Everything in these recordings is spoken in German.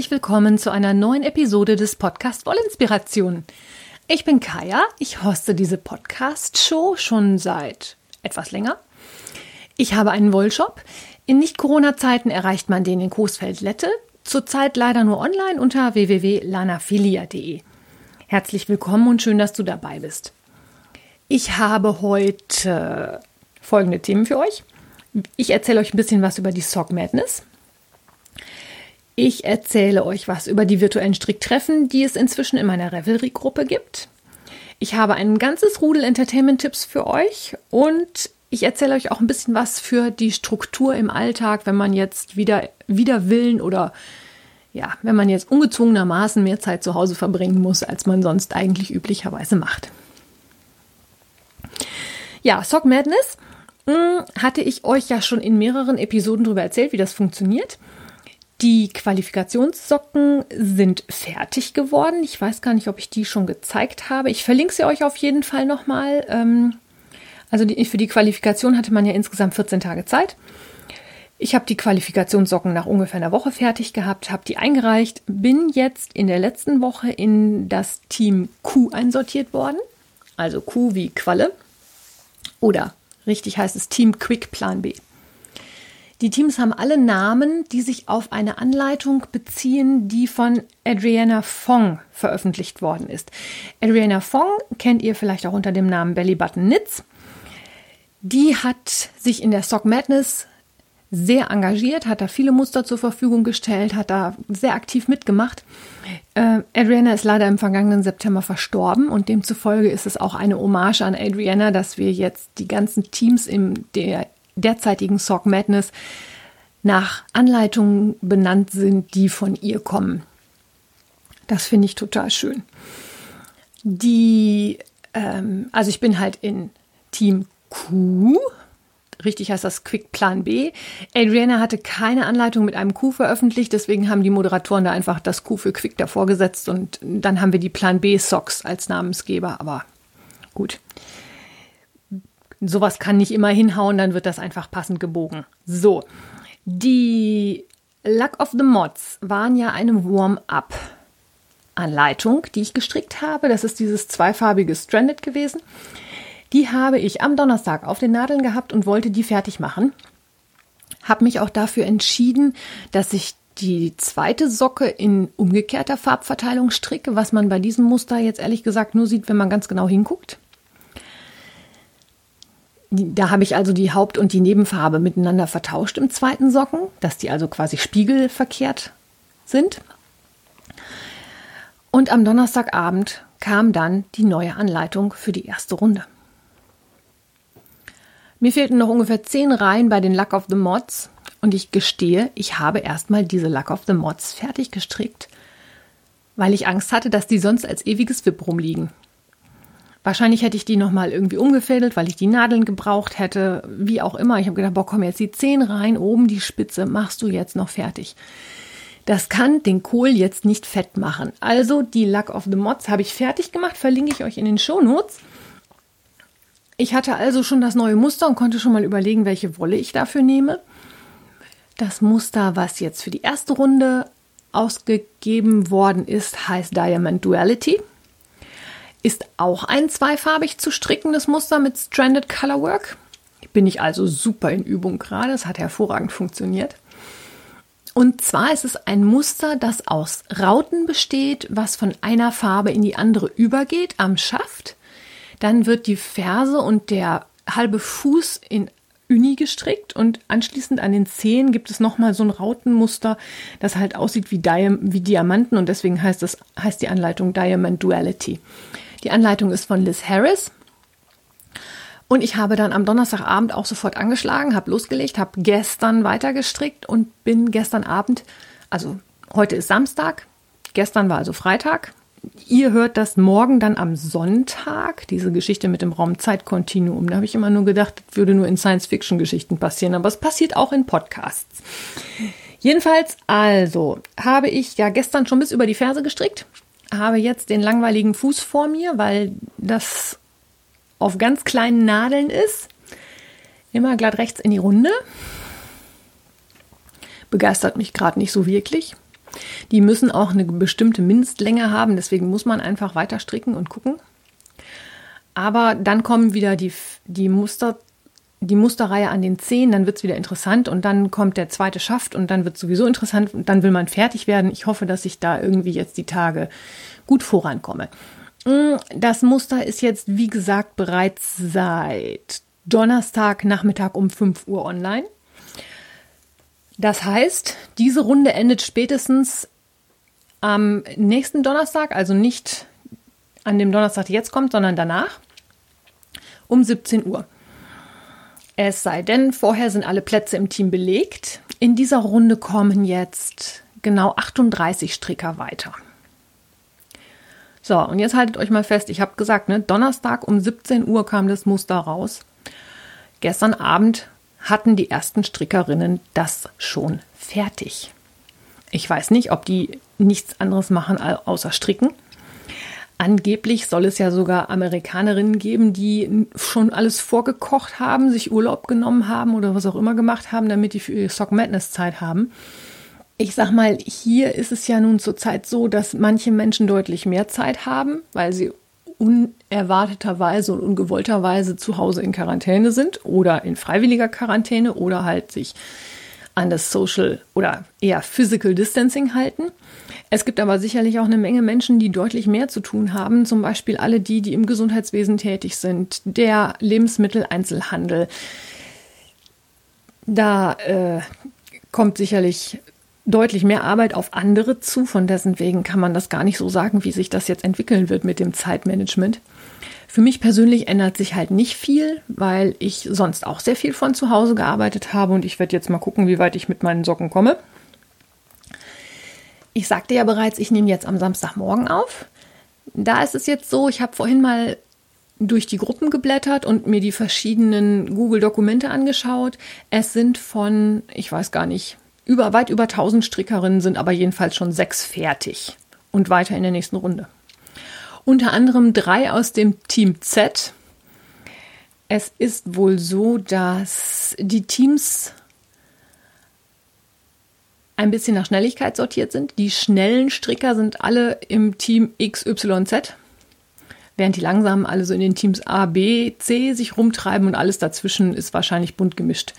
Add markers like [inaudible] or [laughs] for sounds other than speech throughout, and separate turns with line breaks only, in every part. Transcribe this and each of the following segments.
Herzlich willkommen zu einer neuen Episode des Podcast Wollinspiration. Ich bin Kaya, ich hoste diese Podcast-Show schon seit etwas länger. Ich habe einen Wollshop. In Nicht-Corona-Zeiten erreicht man den in Coesfeld-Lette, zurzeit leider nur online unter www.lanafilia.de. Herzlich willkommen und schön, dass du dabei bist. Ich habe heute folgende Themen für euch. Ich erzähle euch ein bisschen was über die Sock Madness. Ich erzähle euch was über die virtuellen Stricktreffen, die es inzwischen in meiner Revelry-Gruppe gibt. Ich habe ein ganzes Rudel Entertainment-Tipps für euch und ich erzähle euch auch ein bisschen was für die Struktur im Alltag, wenn man jetzt wieder, wieder Willen oder ja, wenn man jetzt ungezwungenermaßen mehr Zeit zu Hause verbringen muss, als man sonst eigentlich üblicherweise macht. Ja, Sock Madness mh, hm, hatte ich euch ja schon in mehreren Episoden darüber erzählt, wie das funktioniert. Die Qualifikationssocken sind fertig geworden. Ich weiß gar nicht, ob ich die schon gezeigt habe. Ich verlinke sie euch auf jeden Fall nochmal. Ähm, also die, für die Qualifikation hatte man ja insgesamt 14 Tage Zeit. Ich habe die Qualifikationssocken nach ungefähr einer Woche fertig gehabt, habe die eingereicht, bin jetzt in der letzten Woche in das Team Q einsortiert worden. Also Q wie Qualle. Oder richtig heißt es Team Quick Plan B. Die Teams haben alle Namen, die sich auf eine Anleitung beziehen, die von Adriana Fong veröffentlicht worden ist. Adriana Fong kennt ihr vielleicht auch unter dem Namen Belly Button Knits. Die hat sich in der Sock Madness sehr engagiert, hat da viele Muster zur Verfügung gestellt, hat da sehr aktiv mitgemacht. Äh, Adriana ist leider im vergangenen September verstorben und demzufolge ist es auch eine Hommage an Adriana, dass wir jetzt die ganzen Teams in der derzeitigen Sock Madness nach Anleitungen benannt sind, die von ihr kommen. Das finde ich total schön. Die, ähm, also ich bin halt in Team Q. Richtig heißt das Quick Plan B. Adriana hatte keine Anleitung mit einem Q veröffentlicht, deswegen haben die Moderatoren da einfach das Q für Quick davor gesetzt und dann haben wir die Plan B Socks als Namensgeber, aber gut sowas kann nicht immer hinhauen, dann wird das einfach passend gebogen. So, die Luck of the Mods waren ja eine Warm-up. Anleitung, die ich gestrickt habe. Das ist dieses zweifarbige Stranded gewesen. Die habe ich am Donnerstag auf den Nadeln gehabt und wollte die fertig machen. Habe mich auch dafür entschieden, dass ich die zweite Socke in umgekehrter Farbverteilung stricke, was man bei diesem Muster jetzt ehrlich gesagt nur sieht, wenn man ganz genau hinguckt. Da habe ich also die Haupt- und die Nebenfarbe miteinander vertauscht im zweiten Socken, dass die also quasi spiegelverkehrt sind. Und am Donnerstagabend kam dann die neue Anleitung für die erste Runde. Mir fehlten noch ungefähr zehn Reihen bei den Luck of the Mods und ich gestehe, ich habe erstmal diese Luck of the Mods fertig gestrickt, weil ich Angst hatte, dass die sonst als ewiges Wip rumliegen. Wahrscheinlich hätte ich die nochmal irgendwie umgefädelt, weil ich die Nadeln gebraucht hätte, wie auch immer. Ich habe gedacht, boah, komm, jetzt die Zehen rein, oben die Spitze, machst du jetzt noch fertig. Das kann den Kohl jetzt nicht fett machen. Also die Luck of the Mods habe ich fertig gemacht, verlinke ich euch in den Show Notes. Ich hatte also schon das neue Muster und konnte schon mal überlegen, welche Wolle ich dafür nehme. Das Muster, was jetzt für die erste Runde ausgegeben worden ist, heißt Diamond Duality. Ist auch ein zweifarbig zu strickendes Muster mit Stranded Colorwork. Bin ich also super in Übung gerade. Es hat hervorragend funktioniert. Und zwar ist es ein Muster, das aus Rauten besteht, was von einer Farbe in die andere übergeht am Schaft. Dann wird die Ferse und der halbe Fuß in Uni gestrickt und anschließend an den Zehen gibt es nochmal so ein Rautenmuster, das halt aussieht wie, Diam wie Diamanten und deswegen heißt, das, heißt die Anleitung Diamond Duality. Die Anleitung ist von Liz Harris. Und ich habe dann am Donnerstagabend auch sofort angeschlagen, habe losgelegt, habe gestern weitergestrickt und bin gestern Abend, also heute ist Samstag, gestern war also Freitag. Ihr hört das morgen dann am Sonntag, diese Geschichte mit dem Raumzeitkontinuum. Da habe ich immer nur gedacht, das würde nur in Science-Fiction-Geschichten passieren, aber es passiert auch in Podcasts. Jedenfalls, also, habe ich ja gestern schon bis über die Ferse gestrickt habe jetzt den langweiligen Fuß vor mir, weil das auf ganz kleinen Nadeln ist. Immer glatt rechts in die Runde. Begeistert mich gerade nicht so wirklich. Die müssen auch eine bestimmte Mindestlänge haben, deswegen muss man einfach weiter stricken und gucken. Aber dann kommen wieder die, die Muster die Musterreihe an den Zehen, dann wird es wieder interessant und dann kommt der zweite Schaft und dann wird es sowieso interessant und dann will man fertig werden. Ich hoffe, dass ich da irgendwie jetzt die Tage gut vorankomme. Mm, das Muster ist jetzt, wie gesagt, bereits seit Donnerstag Nachmittag um 5 Uhr online. Das heißt, diese Runde endet spätestens am nächsten Donnerstag, also nicht an dem Donnerstag, der jetzt kommt, sondern danach um 17 Uhr. Es sei denn, vorher sind alle Plätze im Team belegt. In dieser Runde kommen jetzt genau 38 Stricker weiter. So, und jetzt haltet euch mal fest, ich habe gesagt, ne, Donnerstag um 17 Uhr kam das Muster raus. Gestern Abend hatten die ersten Strickerinnen das schon fertig. Ich weiß nicht, ob die nichts anderes machen außer stricken. Angeblich soll es ja sogar Amerikanerinnen geben, die schon alles vorgekocht haben, sich Urlaub genommen haben oder was auch immer gemacht haben, damit die für ihre Sock Madness Zeit haben. Ich sag mal, hier ist es ja nun zurzeit so, dass manche Menschen deutlich mehr Zeit haben, weil sie unerwarteterweise und ungewollterweise zu Hause in Quarantäne sind oder in freiwilliger Quarantäne oder halt sich an das Social oder eher Physical Distancing halten. Es gibt aber sicherlich auch eine Menge Menschen, die deutlich mehr zu tun haben, zum Beispiel alle die, die im Gesundheitswesen tätig sind, der Lebensmitteleinzelhandel. Da äh, kommt sicherlich deutlich mehr Arbeit auf andere zu. Von dessen wegen kann man das gar nicht so sagen, wie sich das jetzt entwickeln wird mit dem Zeitmanagement. Für mich persönlich ändert sich halt nicht viel, weil ich sonst auch sehr viel von zu Hause gearbeitet habe und ich werde jetzt mal gucken, wie weit ich mit meinen Socken komme. Ich sagte ja bereits, ich nehme jetzt am Samstagmorgen auf. Da ist es jetzt so, ich habe vorhin mal durch die Gruppen geblättert und mir die verschiedenen Google-Dokumente angeschaut. Es sind von, ich weiß gar nicht, über, weit über 1000 Strickerinnen sind aber jedenfalls schon sechs fertig und weiter in der nächsten Runde. Unter anderem drei aus dem Team Z. Es ist wohl so, dass die Teams ein bisschen nach Schnelligkeit sortiert sind. Die schnellen Stricker sind alle im Team XYZ, während die langsamen alle so in den Teams A, B, C sich rumtreiben und alles dazwischen ist wahrscheinlich bunt gemischt.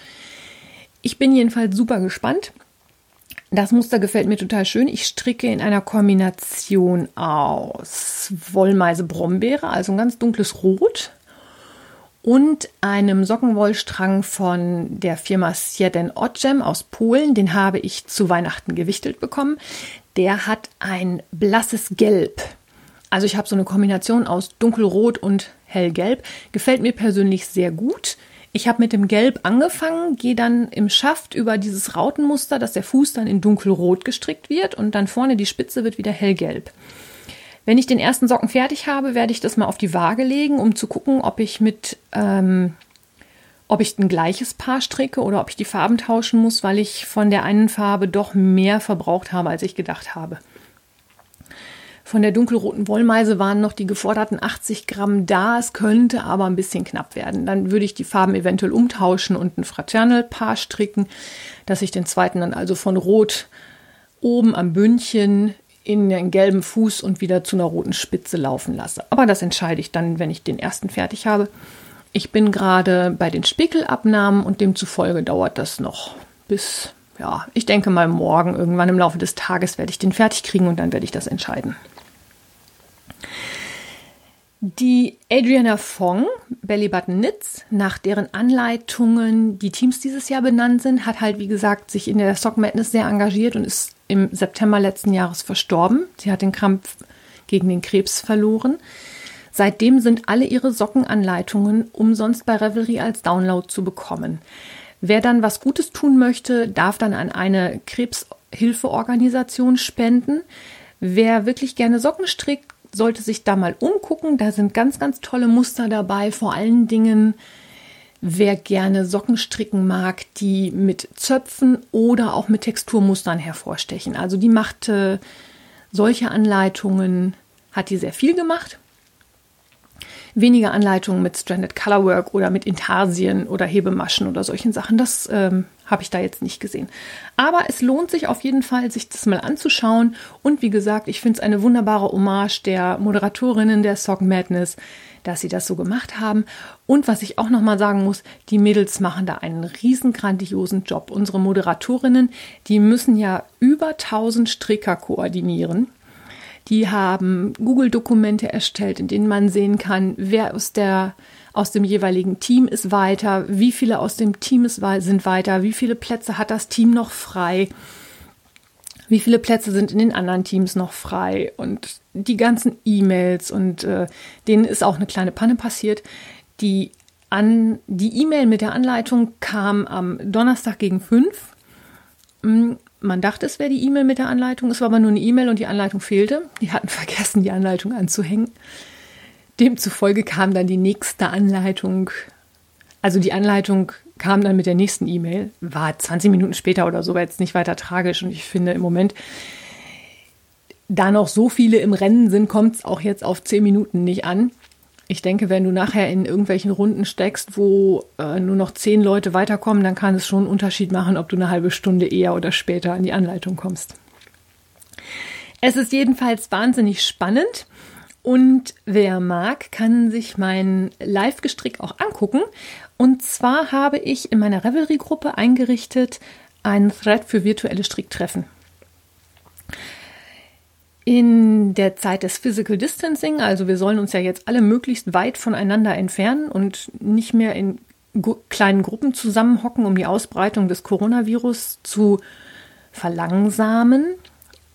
Ich bin jedenfalls super gespannt. Das Muster gefällt mir total schön. Ich stricke in einer Kombination aus Wollmeise Brombeere, also ein ganz dunkles Rot, und einem Sockenwollstrang von der Firma Sieden Odjem aus Polen. Den habe ich zu Weihnachten gewichtelt bekommen. Der hat ein blasses Gelb. Also ich habe so eine Kombination aus dunkelrot und hellgelb. Gefällt mir persönlich sehr gut. Ich habe mit dem Gelb angefangen, gehe dann im Schaft über dieses Rautenmuster, dass der Fuß dann in dunkelrot gestrickt wird und dann vorne die Spitze wird wieder hellgelb. Wenn ich den ersten Socken fertig habe, werde ich das mal auf die Waage legen, um zu gucken, ob ich mit, ähm, ob ich ein gleiches Paar stricke oder ob ich die Farben tauschen muss, weil ich von der einen Farbe doch mehr verbraucht habe, als ich gedacht habe. Von der dunkelroten Wollmeise waren noch die geforderten 80 Gramm da. Es könnte aber ein bisschen knapp werden. Dann würde ich die Farben eventuell umtauschen und ein Fraternal-Paar stricken, dass ich den zweiten dann also von Rot oben am Bündchen in den gelben Fuß und wieder zu einer roten Spitze laufen lasse. Aber das entscheide ich dann, wenn ich den ersten fertig habe. Ich bin gerade bei den Spickelabnahmen und demzufolge dauert das noch bis, ja, ich denke mal morgen, irgendwann im Laufe des Tages werde ich den fertig kriegen und dann werde ich das entscheiden. Die Adriana Fong, Belly Button Knits, nach deren Anleitungen die Teams dieses Jahr benannt sind, hat halt, wie gesagt, sich in der Sock Madness sehr engagiert und ist im September letzten Jahres verstorben. Sie hat den Krampf gegen den Krebs verloren. Seitdem sind alle ihre Sockenanleitungen umsonst bei Revelry als Download zu bekommen. Wer dann was Gutes tun möchte, darf dann an eine Krebshilfeorganisation spenden. Wer wirklich gerne Socken strickt, sollte sich da mal umgucken. Da sind ganz, ganz tolle Muster dabei. Vor allen Dingen, wer gerne Socken stricken mag, die mit Zöpfen oder auch mit Texturmustern hervorstechen. Also die macht solche Anleitungen, hat die sehr viel gemacht. Weniger Anleitungen mit Stranded Colorwork oder mit Intarsien oder Hebemaschen oder solchen Sachen. Das ähm, habe ich da jetzt nicht gesehen. Aber es lohnt sich auf jeden Fall, sich das mal anzuschauen. Und wie gesagt, ich finde es eine wunderbare Hommage der Moderatorinnen der Sock Madness, dass sie das so gemacht haben. Und was ich auch nochmal sagen muss, die Mädels machen da einen riesen grandiosen Job. Unsere Moderatorinnen, die müssen ja über 1000 Stricker koordinieren. Die haben Google-Dokumente erstellt, in denen man sehen kann, wer aus, der, aus dem jeweiligen Team ist weiter, wie viele aus dem Team ist, sind weiter, wie viele Plätze hat das Team noch frei, wie viele Plätze sind in den anderen Teams noch frei und die ganzen E-Mails und äh, denen ist auch eine kleine Panne passiert. Die an die E-Mail mit der Anleitung kam am Donnerstag gegen fünf. Man dachte, es wäre die E-Mail mit der Anleitung, es war aber nur eine E-Mail und die Anleitung fehlte. Die hatten [laughs] vergessen, die Anleitung anzuhängen. Demzufolge kam dann die nächste Anleitung. Also die Anleitung kam dann mit der nächsten E-Mail, war 20 Minuten später oder so, war jetzt nicht weiter tragisch. Und ich finde im Moment, da noch so viele im Rennen sind, kommt es auch jetzt auf 10 Minuten nicht an. Ich denke, wenn du nachher in irgendwelchen Runden steckst, wo äh, nur noch zehn Leute weiterkommen, dann kann es schon einen Unterschied machen, ob du eine halbe Stunde eher oder später an die Anleitung kommst. Es ist jedenfalls wahnsinnig spannend und wer mag, kann sich mein Live-Gestrick auch angucken. Und zwar habe ich in meiner Revelry-Gruppe eingerichtet einen Thread für virtuelle Stricktreffen. In der Zeit des Physical Distancing, also wir sollen uns ja jetzt alle möglichst weit voneinander entfernen und nicht mehr in kleinen Gruppen zusammenhocken, um die Ausbreitung des Coronavirus zu verlangsamen.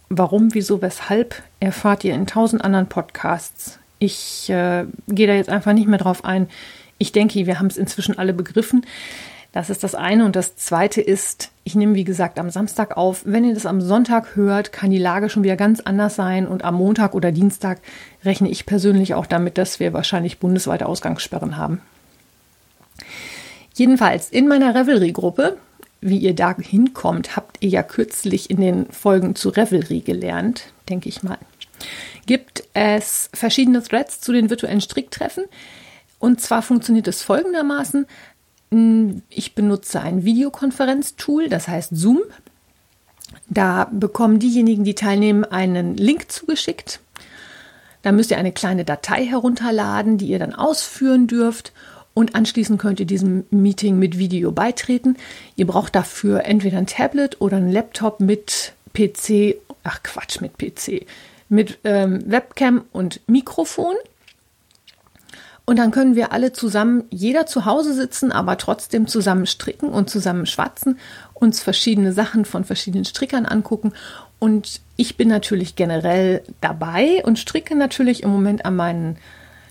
Warum, wieso, weshalb erfahrt ihr in tausend anderen Podcasts. Ich äh, gehe da jetzt einfach nicht mehr drauf ein. Ich denke, wir haben es inzwischen alle begriffen. Das ist das eine. Und das zweite ist, ich nehme wie gesagt am Samstag auf. Wenn ihr das am Sonntag hört, kann die Lage schon wieder ganz anders sein. Und am Montag oder Dienstag rechne ich persönlich auch damit, dass wir wahrscheinlich bundesweite Ausgangssperren haben. Jedenfalls in meiner Revelry-Gruppe, wie ihr da hinkommt, habt ihr ja kürzlich in den Folgen zu Revelry gelernt, denke ich mal. Gibt es verschiedene Threads zu den virtuellen Stricktreffen. Und zwar funktioniert es folgendermaßen. Hm, ich benutze ein Videokonferenztool, das heißt Zoom. Da bekommen diejenigen, die teilnehmen, einen Link zugeschickt. Da müsst ihr eine kleine Datei herunterladen, die ihr dann ausführen dürft. Und anschließend könnt ihr diesem Meeting mit Video beitreten. Ihr braucht dafür entweder ein Tablet oder ein Laptop mit PC, ach Quatsch, mit PC, mit ähm, Webcam und Mikrofon. Und dann können wir alle zusammen, jeder zu Hause sitzen, aber trotzdem zusammen stricken und zusammen schwatzen, uns verschiedene Sachen von verschiedenen Strickern angucken. Und ich bin natürlich generell dabei und stricke natürlich im Moment an meinen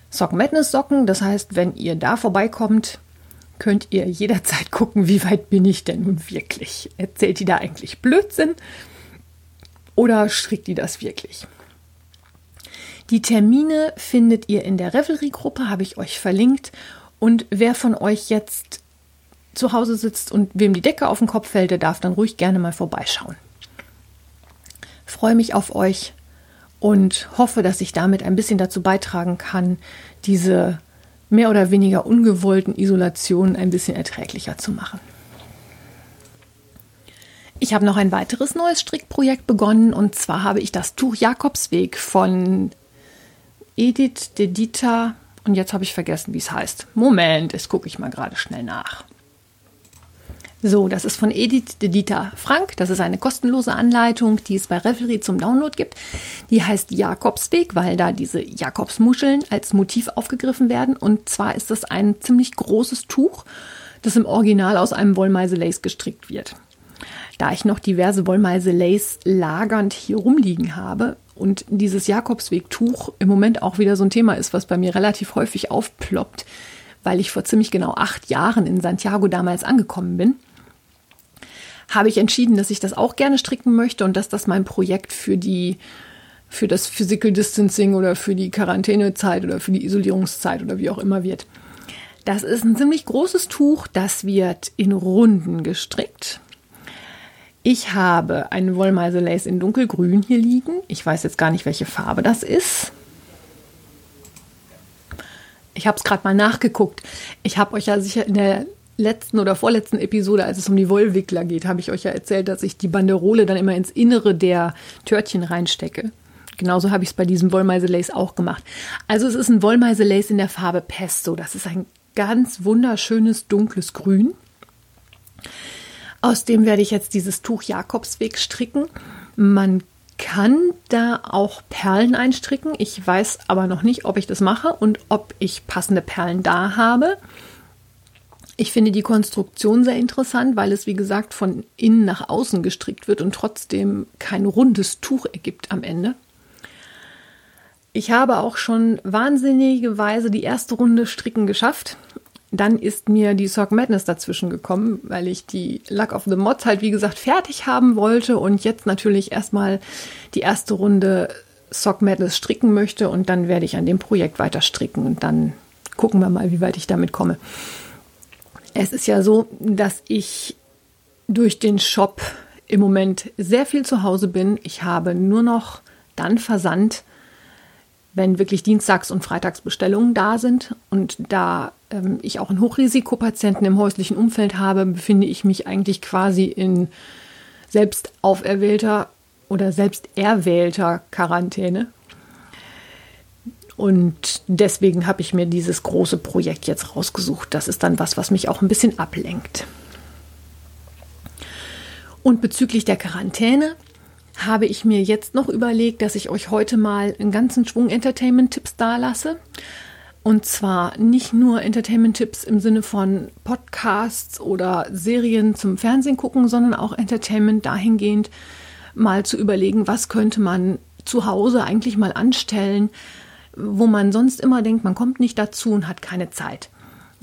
Sock Madness Socken. Das heißt, wenn ihr da vorbeikommt, könnt ihr jederzeit gucken, wie weit bin ich denn nun wirklich? Erzählt die da eigentlich Blödsinn oder strickt die das wirklich? Die Termine findet ihr in der Revelry-Gruppe, habe ich euch verlinkt. Und wer von euch jetzt zu Hause sitzt und wem die Decke auf den Kopf fällt, der darf dann ruhig gerne mal vorbeischauen. Freue mich auf euch und hoffe, dass ich damit ein bisschen dazu beitragen kann, diese mehr oder weniger ungewollten Isolationen ein bisschen erträglicher zu machen. Ich habe noch ein weiteres neues Strickprojekt begonnen und zwar habe ich das Tuch Jakobsweg von Edith de Dita. Und jetzt habe ich vergessen, wie es heißt. Moment, das gucke ich mal gerade schnell nach. So, das ist von Edith de Dieter Frank. Das ist eine kostenlose Anleitung, die es bei Revelry zum Download gibt. Die heißt Jakobsweg, weil da diese Jakobsmuscheln als Motiv aufgegriffen werden. Und zwar ist das ein ziemlich großes Tuch, das im Original aus einem Wollmeise-Lace gestrickt wird. Da ich noch diverse Wollmeise-Lace lagernd hier rumliegen habe, und dieses Jakobsweg-Tuch im Moment auch wieder so ein Thema ist, was bei mir relativ häufig aufploppt, weil ich vor ziemlich genau acht Jahren in Santiago damals angekommen bin, habe ich entschieden, dass ich das auch gerne stricken möchte und dass das mein Projekt für die für das Physical Distancing oder für die Quarantänezeit oder für die Isolierungszeit oder wie auch immer wird. Das ist ein ziemlich großes Tuch, das wird in Runden gestrickt. Ich habe eine Wollmeise Lace in dunkelgrün hier liegen. Ich weiß jetzt gar nicht, welche Farbe das ist. Ich habe es gerade mal nachgeguckt. Ich habe euch ja sicher in der letzten oder vorletzten Episode, als es um die Wollwickler geht, habe ich euch ja erzählt, dass ich die Banderole dann immer ins Innere der Törtchen reinstecke. Genauso habe ich es bei diesem Wollmeise-Lace auch gemacht. Also es ist ein Wollmeise-Lace in der Farbe Pesto. Das ist ein ganz wunderschönes dunkles Grün. Aus dem werde ich jetzt dieses Tuch Jakobsweg stricken. Man kann da auch Perlen einstricken. Ich weiß aber noch nicht, ob ich das mache und ob ich passende Perlen da habe. Ich finde die Konstruktion sehr interessant, weil es, wie gesagt, von innen nach außen gestrickt wird und trotzdem kein rundes Tuch ergibt am Ende. Ich habe auch schon wahnsinnigerweise die erste Runde Stricken geschafft. Dann ist mir die Sock Madness dazwischen gekommen, weil ich die Luck of the Mods halt, wie gesagt, fertig haben wollte und jetzt natürlich erstmal die erste Runde Sock Madness stricken möchte und dann werde ich an dem Projekt weiter stricken und dann gucken wir mal, wie weit ich damit komme. Es ist ja so, dass ich durch den Shop im Moment sehr viel zu Hause bin. Ich habe nur noch dann Versand, wenn wirklich Dienstags- und Freitagsbestellungen da sind. Und da ähm, ich auch einen Hochrisikopatienten im häuslichen Umfeld habe, befinde ich mich eigentlich quasi in selbst auferwählter oder selbst erwählter Quarantäne. Und deswegen habe ich mir dieses große Projekt jetzt rausgesucht. Das ist dann was, was mich auch ein bisschen ablenkt. Und bezüglich der Quarantäne habe ich mir jetzt noch überlegt, dass ich euch heute mal einen ganzen Schwung Entertainment-Tipps dalasse. Und zwar nicht nur Entertainment-Tipps im Sinne von Podcasts oder Serien zum Fernsehen gucken, sondern auch Entertainment dahingehend mal zu überlegen, was könnte man zu Hause eigentlich mal anstellen, wo man sonst immer denkt, man kommt nicht dazu und hat keine Zeit.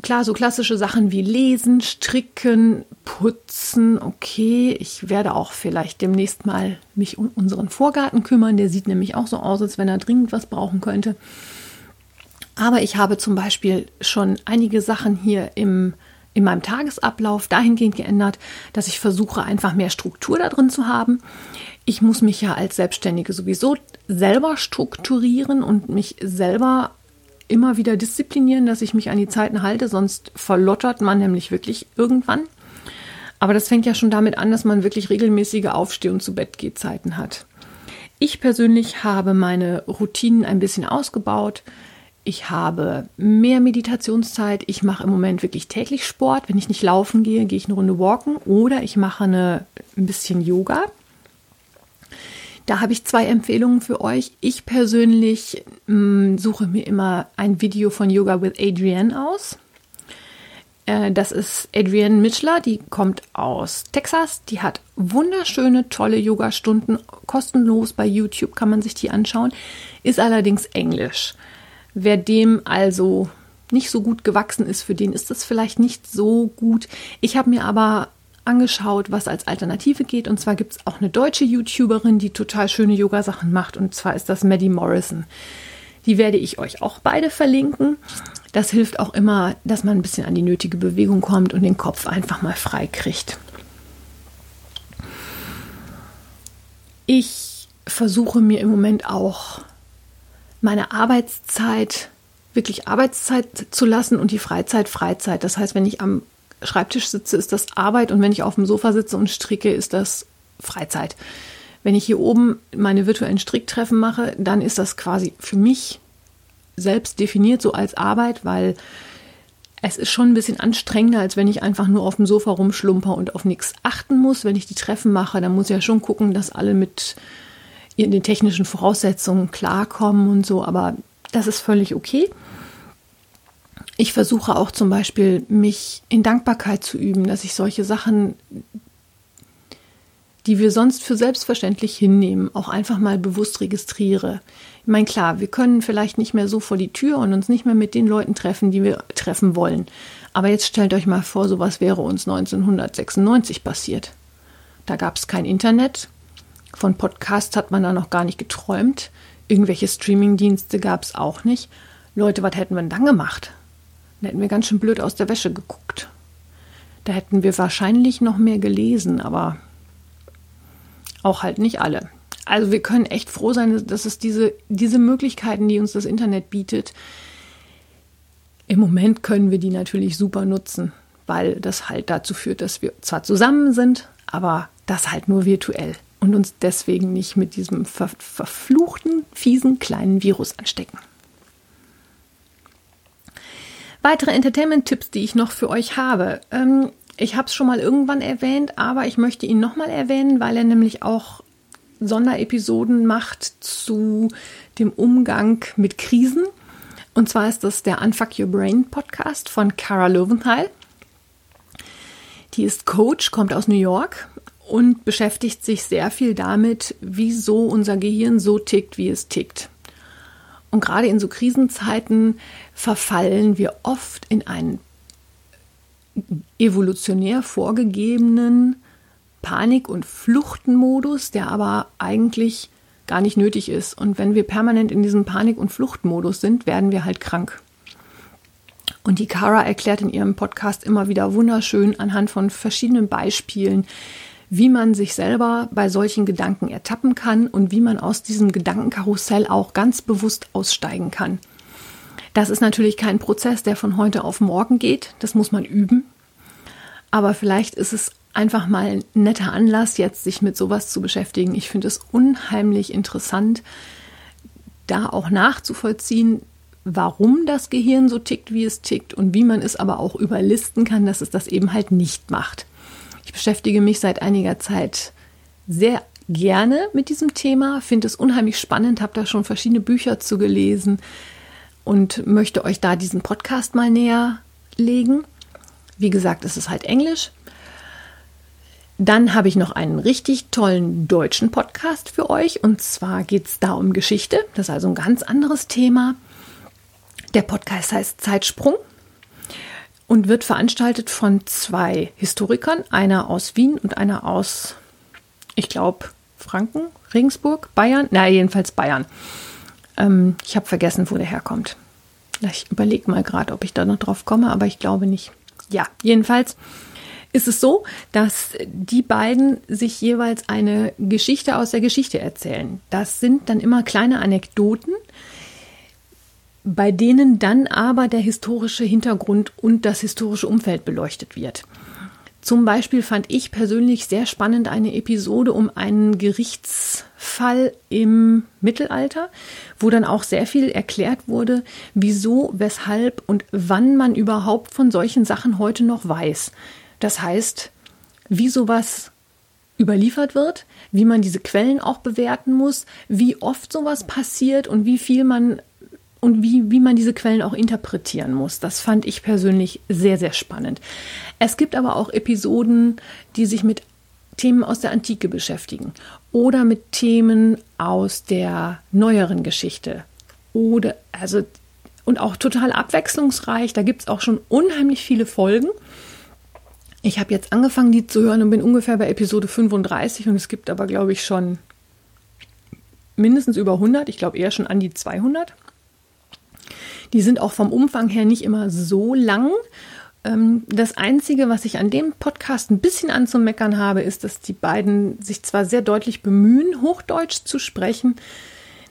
Klar, so klassische Sachen wie Lesen, Stricken, Putzen, okay. Ich werde auch vielleicht demnächst mal mich um unseren Vorgarten kümmern. Der sieht nämlich auch so aus, als wenn er dringend was brauchen könnte. Aber ich habe zum Beispiel schon einige Sachen hier im, in meinem Tagesablauf dahingehend geändert, dass ich versuche, einfach mehr Struktur da drin zu haben. Ich muss mich ja als Selbstständige sowieso selber strukturieren und mich selber immer wieder disziplinieren, dass ich mich an die Zeiten halte, sonst verlottert man nämlich wirklich irgendwann. Aber das fängt ja schon damit an, dass man wirklich regelmäßige Aufsteh- und zu Bett Zeiten hat. Ich persönlich habe meine Routinen ein bisschen ausgebaut. Ich habe mehr Meditationszeit. Ich mache im Moment wirklich täglich Sport. Wenn ich nicht laufen gehe, gehe ich eine Runde walken oder ich mache eine, ein bisschen Yoga. Da habe ich zwei Empfehlungen für euch. Ich persönlich mh, mm, suche mir immer ein Video von Yoga with Adrienne aus. Äh, das ist Adrienne Mitchler, die kommt aus Texas. Die hat wunderschöne, tolle Yoga-Stunden. Kostenlos bei YouTube kann man sich die anschauen. Ist allerdings Englisch. Wer dem also nicht so gut gewachsen ist, für den ist das vielleicht nicht so gut. Ich habe mir aber angeschaut, was als Alternative geht. Und zwar gibt es auch eine deutsche YouTuberin, die total schöne Yoga-Sachen macht. Und zwar ist das Maddie Morrison. Die werde ich euch auch beide verlinken. Das hilft auch immer, dass man ein bisschen an die nötige Bewegung kommt und den Kopf einfach mal frei kriegt. Ich versuche mir im Moment auch meine Arbeitszeit wirklich Arbeitszeit zu lassen und die Freizeit Freizeit. Das heißt, wenn ich am Schreibtisch sitze, ist das Arbeit und wenn ich auf dem Sofa sitze und stricke, ist das Freizeit. Wenn ich hier oben meine virtuellen Stricktreffen mache, dann ist das quasi für mich selbst definiert so als Arbeit, weil es ist schon ein bisschen anstrengender, als wenn ich einfach nur auf dem Sofa rumschlumper und auf nichts achten muss. Wenn ich die Treffen mache, dann muss ich ja schon gucken, dass alle mit den technischen Voraussetzungen klarkommen und so, aber das ist völlig okay. Ich versuche auch zum Beispiel, mich in Dankbarkeit zu üben, dass ich solche Sachen, die wir sonst für selbstverständlich hinnehmen, auch einfach mal bewusst registriere. Ich meine, klar, wir können vielleicht nicht mehr so vor die Tür und uns nicht mehr mit den Leuten treffen, die wir treffen wollen. Aber jetzt stellt euch mal vor, sowas wäre uns 1996 passiert. Da gab es kein Internet. Von Podcasts hat man da noch gar nicht geträumt. Irgendwelche Streamingdienste gab es auch nicht. Leute, was hätten wir denn dann gemacht? Da hätten wir ganz schön blöd aus der Wäsche geguckt. Da hätten wir wahrscheinlich noch mehr gelesen, aber auch halt nicht alle. Also wir können echt froh sein, dass es diese, diese Möglichkeiten, die uns das Internet bietet, Im Moment können wir die natürlich super nutzen, weil das halt dazu führt, dass wir zwar zusammen sind, aber das halt nur virtuell und uns deswegen nicht mit diesem ver verfluchten, fiesen kleinen Virus anstecken. Weitere Entertainment-Tipps, die ich noch für euch habe. Ähm, ich habe es schon mal irgendwann erwähnt, aber ich möchte ihn nochmal erwähnen, weil er nämlich auch Sonderepisoden macht zu dem Umgang mit Krisen. Und zwar ist das der Unfuck Your Brain Podcast von Cara Loventhal. Die ist Coach, kommt aus New York und beschäftigt sich sehr viel damit, wieso unser Gehirn so tickt, wie es tickt. Und gerade in so Krisenzeiten verfallen wir oft in einen evolutionär vorgegebenen Panik- und Fluchtmodus, der aber eigentlich gar nicht nötig ist. Und wenn wir permanent in diesem Panik- und Fluchtmodus sind, werden wir halt krank. Und die Cara erklärt in ihrem Podcast immer wieder wunderschön anhand von verschiedenen Beispielen, wie man sich selber bei solchen Gedanken ertappen kann und wie man aus diesem Gedankenkarussell auch ganz bewusst aussteigen kann. Das ist natürlich kein Prozess, der von heute auf morgen geht. Das muss man üben. Aber vielleicht ist es einfach mal ein netter Anlass, jetzt sich mit sowas zu beschäftigen. Ich finde es unheimlich interessant, da auch nachzuvollziehen, warum das Gehirn so tickt, wie es tickt und wie man es aber auch überlisten kann, dass es das eben halt nicht macht. Ich beschäftige mich seit einiger Zeit sehr gerne mit diesem Thema, finde es unheimlich spannend, habe da schon verschiedene Bücher zu gelesen und möchte euch da diesen Podcast mal näher legen. Wie gesagt, es ist halt Englisch. Dann habe ich noch einen richtig tollen deutschen Podcast für euch und zwar geht es da um Geschichte. Das ist also ein ganz anderes Thema. Der Podcast heißt Zeitsprung und wird veranstaltet von zwei Historikern, einer aus Wien und einer aus, ich glaube, Franken, Regensburg, Bayern, na jedenfalls Bayern. Ähm, ich habe vergessen, wo der herkommt. Ich überlege mal gerade, ob ich da noch drauf komme, aber ich glaube nicht. Ja, jedenfalls ist es so, dass die beiden sich jeweils eine Geschichte aus der Geschichte erzählen. Das sind dann immer kleine Anekdoten, bei denen dann aber der historische Hintergrund und das historische Umfeld beleuchtet wird. Zum Beispiel fand ich persönlich sehr spannend eine Episode um einen Gerichtsfall im Mittelalter, wo dann auch sehr viel erklärt wurde, wieso, weshalb und wann man überhaupt von solchen Sachen heute noch weiß. Das heißt, wie sowas überliefert wird, wie man diese Quellen auch bewerten muss, wie oft sowas passiert und wie viel man und wie, wie man diese Quellen auch interpretieren muss. Das fand ich persönlich sehr, sehr spannend. Es gibt aber auch Episoden, die sich mit Themen aus der Antike beschäftigen oder mit Themen aus der neueren Geschichte oder also und auch total abwechslungsreich. Da gibt es auch schon unheimlich viele Folgen. Ich habe jetzt angefangen, die zu hören und bin ungefähr bei Episode 35 und es gibt aber, glaube ich, schon mindestens über 100, ich glaube eher schon an die 200. Die sind auch vom Umfang her nicht immer so lang. Ähm, das Einzige, was ich an dem Podcast ein bisschen anzumeckern habe, ist, dass die beiden sich zwar sehr deutlich bemühen, Hochdeutsch zu sprechen,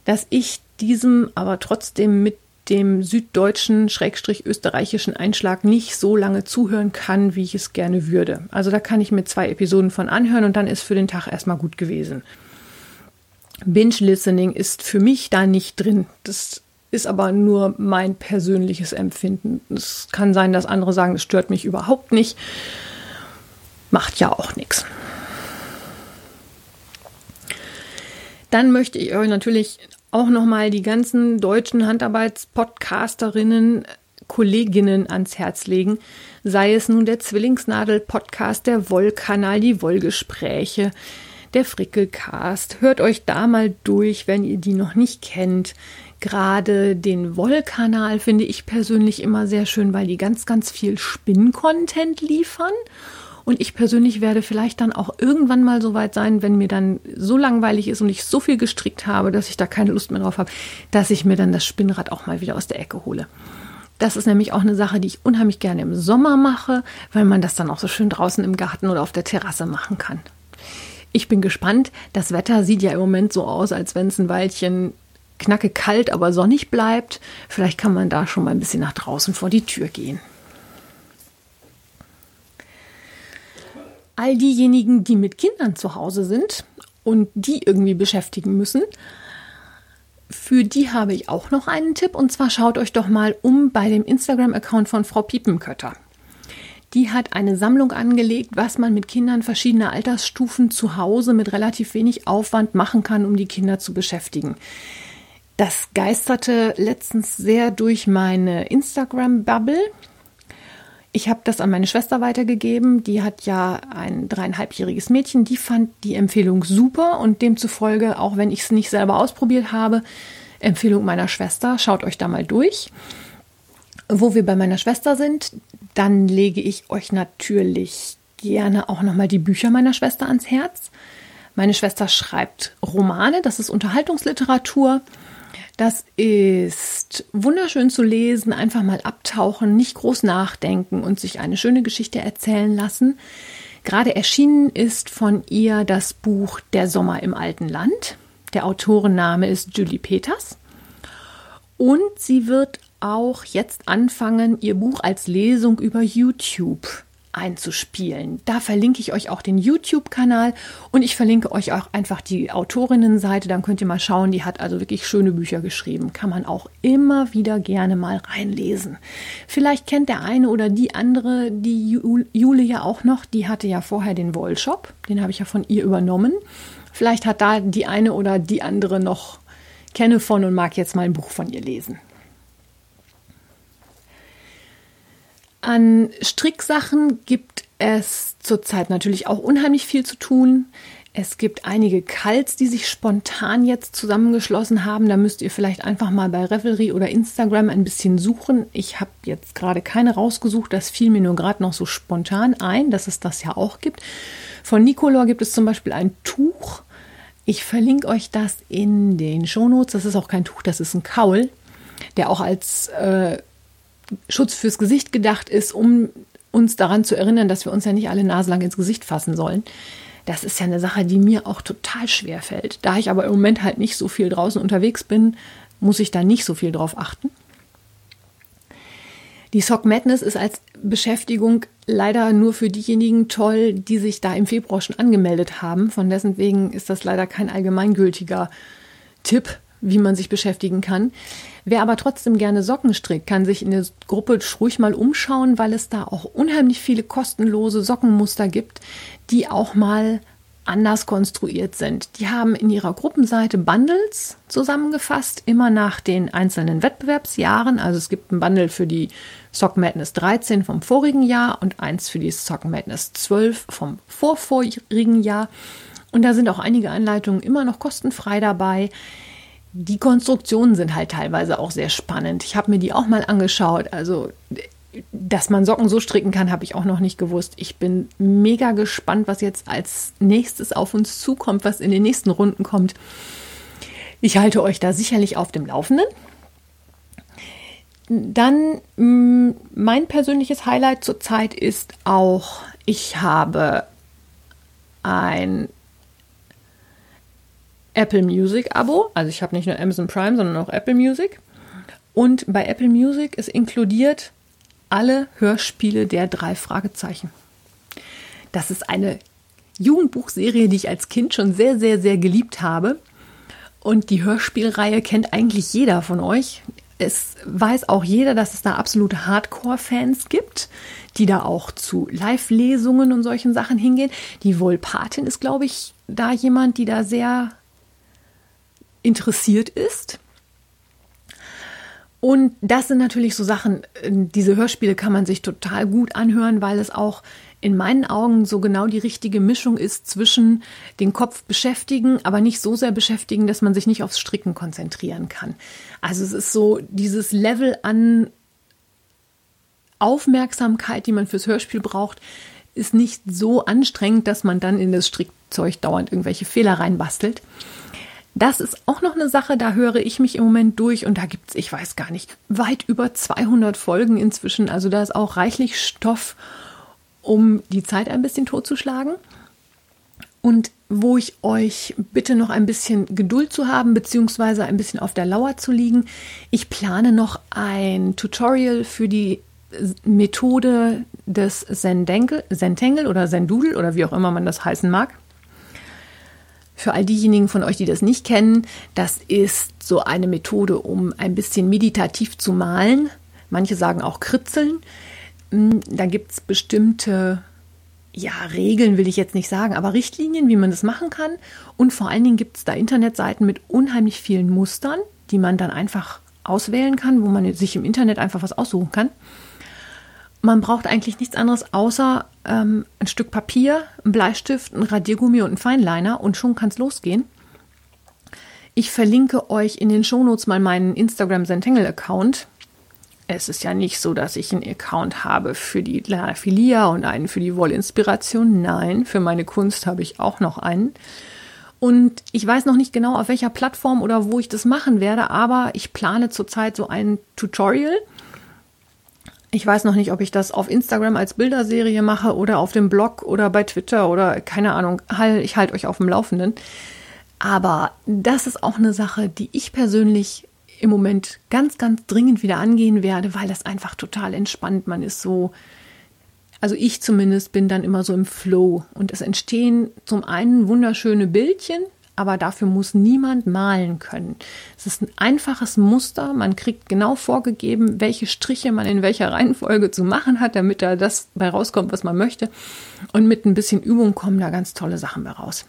dass ich diesem aber trotzdem mit dem süddeutschen, schrägstrich österreichischen Einschlag nicht so lange zuhören kann, wie ich es gerne würde. Also da kann ich mir zwei Episoden von anhören und dann ist für den Tag erstmal gut gewesen. Binge-Listening ist für mich da nicht drin. Das ist aber nur mein persönliches Empfinden. Es kann sein, dass andere sagen, es stört mich überhaupt nicht. Macht ja auch nichts. Dann möchte ich euch natürlich auch nochmal die ganzen deutschen Handarbeitspodcasterinnen, Kolleginnen ans Herz legen. Sei es nun der Zwillingsnadel-Podcast, der Wollkanal, die Wollgespräche, der Frickelcast. Hört euch da mal durch, wenn ihr die noch nicht kennt. Gerade den Wollkanal finde ich persönlich immer sehr schön, weil die ganz, ganz viel Spinn-Content liefern. Und ich persönlich werde vielleicht dann auch irgendwann mal so weit sein, wenn mir dann so langweilig ist und ich so viel gestrickt habe, dass ich da keine Lust mehr drauf habe, dass ich mir dann das Spinnrad auch mal wieder aus der Ecke hole. Das ist nämlich auch eine Sache, die ich unheimlich gerne im Sommer mache, weil man das dann auch so schön draußen im Garten oder auf der Terrasse machen kann. Ich bin gespannt. Das Wetter sieht ja im Moment so aus, als wenn es ein Weilchen knacke kalt, aber sonnig bleibt. Vielleicht kann man da schon mal ein bisschen nach draußen vor die Tür gehen. All diejenigen, die mit Kindern zu Hause sind und die irgendwie beschäftigen müssen, für die habe ich auch noch einen Tipp und zwar schaut euch doch mal um bei dem Instagram-Account von Frau Piepenkötter. Die hat eine Sammlung angelegt, was man mit Kindern verschiedener Altersstufen zu Hause mit relativ wenig Aufwand machen kann, um die Kinder zu beschäftigen. Das geisterte letztens sehr durch meine Instagram-Bubble. Ich habe das an meine Schwester weitergegeben. Die hat ja ein dreieinhalbjähriges Mädchen. Die fand die Empfehlung super und demzufolge, auch wenn ich es nicht selber ausprobiert habe, Empfehlung meiner Schwester, schaut euch da mal durch. Wo wir bei meiner Schwester sind, dann lege ich euch natürlich gerne auch nochmal die Bücher meiner Schwester ans Herz. Meine Schwester schreibt Romane, das ist Unterhaltungsliteratur. Das ist wunderschön zu lesen, einfach mal abtauchen, nicht groß nachdenken und sich eine schöne Geschichte erzählen lassen. Gerade erschienen ist von ihr das Buch Der Sommer im alten Land. Der Autorenname ist Julie Peters. Und sie wird auch jetzt anfangen, ihr Buch als Lesung über YouTube einzuspielen. Da verlinke ich euch auch den YouTube-Kanal und ich verlinke euch auch einfach die Autorinnenseite. Dann könnt ihr mal schauen. Die hat also wirklich schöne Bücher geschrieben. Kann man auch immer wieder gerne mal reinlesen. Vielleicht kennt der eine oder die andere die Jule ja auch noch. Die hatte ja vorher den Wollshop. Den habe ich ja von ihr übernommen. Vielleicht hat da die eine oder die andere noch kenne von und mag jetzt mal ein Buch von ihr lesen. An Stricksachen gibt es zurzeit natürlich auch unheimlich viel zu tun. Es gibt einige Kals, die sich spontan jetzt zusammengeschlossen haben. Da müsst ihr vielleicht einfach mal bei Revelry oder Instagram ein bisschen suchen. Ich habe jetzt gerade keine rausgesucht. Das fiel mir nur gerade noch so spontan ein, dass es das ja auch gibt. Von Nicolor gibt es zum Beispiel ein Tuch. Ich verlinke euch das in den Shownotes. Das ist auch kein Tuch, das ist ein Kaul, der auch als äh, Schutz fürs Gesicht gedacht ist, um uns daran zu erinnern, dass wir uns ja nicht alle naselang ins Gesicht fassen sollen. Das ist ja eine Sache, die mir auch total schwer fällt. Da ich aber im Moment halt nicht so viel draußen unterwegs bin, muss ich da nicht so viel drauf achten. Die Sock Madness ist als Beschäftigung leider nur für diejenigen toll, die sich da im Februar schon angemeldet haben. Von dessen wegen ist das leider kein allgemeingültiger Tipp, wie man sich beschäftigen kann. Wer aber trotzdem gerne Socken strickt, kann sich in der Gruppe ruhig mal umschauen, weil es da auch unheimlich viele kostenlose Sockenmuster gibt, die auch mal anders konstruiert sind. Die haben in ihrer Gruppenseite Bundles zusammengefasst, immer nach den einzelnen Wettbewerbsjahren. Also es gibt ein Bundle für die Sock Madness 13 vom vorigen Jahr und eins für die Sock Madness 12 vom vorvorigen Jahr. Und da sind auch einige Anleitungen immer noch kostenfrei dabei. Die Konstruktionen sind halt teilweise auch sehr spannend. Ich habe mir die auch mal angeschaut. Also, dass man Socken so stricken kann, habe ich auch noch nicht gewusst. Ich bin mega gespannt, was jetzt als nächstes auf uns zukommt, was in den nächsten Runden kommt. Ich halte euch da sicherlich auf dem Laufenden. Dann mm, mein persönliches Highlight zurzeit ist auch, ich habe ein Apple Music Abo. Also ich habe nicht nur Amazon Prime, sondern auch Apple Music. Und bei Apple Music ist inkludiert alle Hörspiele der drei Fragezeichen. Das ist eine Jugendbuchserie, die ich als Kind schon sehr, sehr, sehr geliebt habe. Und die Hörspielreihe kennt eigentlich jeder von euch. Es weiß auch jeder, dass es da absolute Hardcore-Fans gibt, die da auch zu Live-Lesungen und solchen Sachen hingehen. Die Volpatin ist, glaube ich, da jemand, die da sehr interessiert ist. Und das sind natürlich so Sachen, äh, diese Hörspiele kann man sich total gut anhören, weil es auch in meinen Augen so genau die richtige Mischung ist zwischen den Kopf beschäftigen, aber nicht so sehr beschäftigen, dass man sich nicht aufs Stricken konzentrieren kann. Also es ist so dieses Level an Aufmerksamkeit, die man fürs Hörspiel braucht, ist nicht so anstrengend, dass man dann in das Strickzeug dauernd irgendwelche Fehler reinbastelt. Das ist auch noch eine Sache, da höre ich mich im Moment durch und da gibt es, ich weiß gar nicht, weit über 200 Folgen inzwischen. Also da ist auch reichlich Stoff, um die Zeit ein bisschen totzuschlagen. und wo ich euch bitte noch ein bisschen Geduld zu haben, beziehungsweise ein bisschen auf der Lauer zu liegen. Ich plane noch ein Tutorial für die Methode des Zentangle oder Zendoodle oder wie auch immer man das heißen mag. Für all diejenigen von euch, die das nicht kennen, das ist so eine Methode, um ein bisschen meditativ zu malen. Manche sagen auch kritzeln. Hm, da gibt es bestimmte ja, Regeln will ich jetzt nicht sagen, aber Richtlinien, wie man das machen kann. Und vor allen Dingen gibt es da Internetseiten mit unheimlich vielen Mustern, die man dann einfach auswählen kann, wo man sich im Internet einfach was aussuchen kann. Man braucht eigentlich nichts anderes außer ähm, ein Stück Papier, ein Bleistift, ein Radiergummi und ein Feinliner und schon kann es losgehen. Ich verlinke euch in den Shownotes mal meinen Instagram Zentangle-Account es ist ja nicht so, dass ich einen Account habe für die Filia und einen für die Wollinspiration. Nein, für meine Kunst habe ich auch noch einen. Und ich weiß noch nicht genau, auf welcher Plattform oder wo ich das machen werde, aber ich plane zurzeit so ein Tutorial. Ich weiß noch nicht, ob ich das auf Instagram als Bilderserie mache oder auf dem Blog oder bei Twitter oder keine Ahnung. Ich halte euch auf dem Laufenden. Aber das ist auch eine Sache, die ich persönlich im Moment ganz, ganz dringend wieder angehen werde, weil das einfach total entspannt. Man ist so, also ich zumindest bin dann immer so im Flow und es entstehen zum einen wunderschöne Bildchen, aber dafür muss niemand malen können. Es ist ein einfaches Muster. Man kriegt genau vorgegeben, welche Striche man in welcher Reihenfolge zu machen hat, damit da das bei rauskommt, was man möchte. Und mit ein bisschen Übung kommen da ganz tolle Sachen bei raus.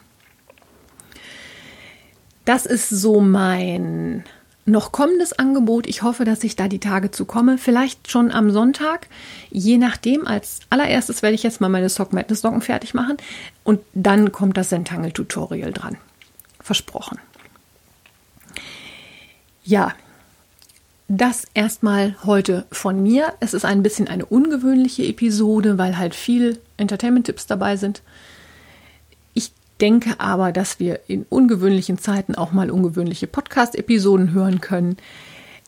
Das ist so mein noch kommendes Angebot. Ich hoffe, dass ich da die Tage zu komme. Vielleicht schon am Sonntag. Je nachdem. Als allererstes werde ich jetzt mal meine Sock Madness Socken fertig machen. Und dann kommt das Sentangle Tutorial dran. Versprochen. Ja. Das erstmal heute von mir. Es ist ein bisschen eine ungewöhnliche Episode, weil halt viel Entertainment-Tipps dabei sind denke aber, dass wir in ungewöhnlichen Zeiten auch mal ungewöhnliche Podcast-Episoden hören können.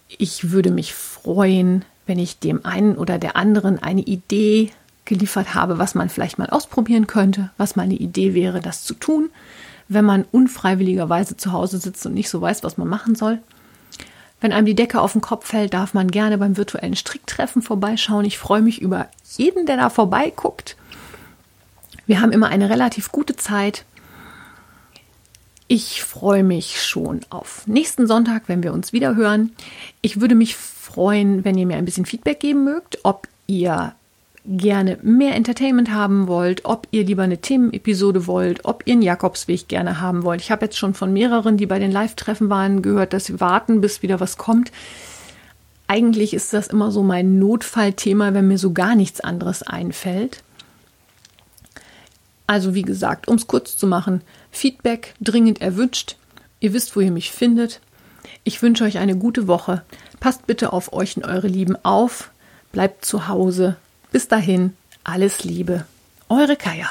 Ich würde mich freuen, wenn ich dem einen oder der anderen eine Idee geliefert habe, was man vielleicht mal ausprobieren könnte, was meine Idee wäre, das zu tun, wenn man unfreiwilligerweise zu Hause sitzt und nicht so weiß, was man machen soll. Wenn einem die Decke auf den Kopf fällt, darf man gerne beim virtuellen Stricktreffen vorbeischauen. Ich freue mich über jeden, der da vorbeiguckt. Wir haben immer eine relativ gute Zeit. Ich freue mich schon auf nächsten Sonntag, wenn wir uns wieder hören. Ich würde mich freuen, wenn ihr mir ein bisschen Feedback geben mögt, ob ihr gerne mehr Entertainment haben wollt, ob ihr lieber eine Themenepisode wollt, ob ihr einen Jakobsweg gerne haben wollt. Ich habe jetzt schon von mehreren, die bei den Live-Treffen waren, gehört, dass sie warten, bis wieder was kommt. Eigentlich ist das immer so mein Notfallthema, wenn mir so gar nichts anderes einfällt. Also wie gesagt, um es kurz zu machen, Feedback dringend erwünscht. Ihr wisst, wo ihr mich findet. Ich wünsche euch eine gute Woche. Passt bitte auf euch und eure Lieben auf. Bleibt zu Hause. Bis dahin, alles Liebe. Eure Kaya.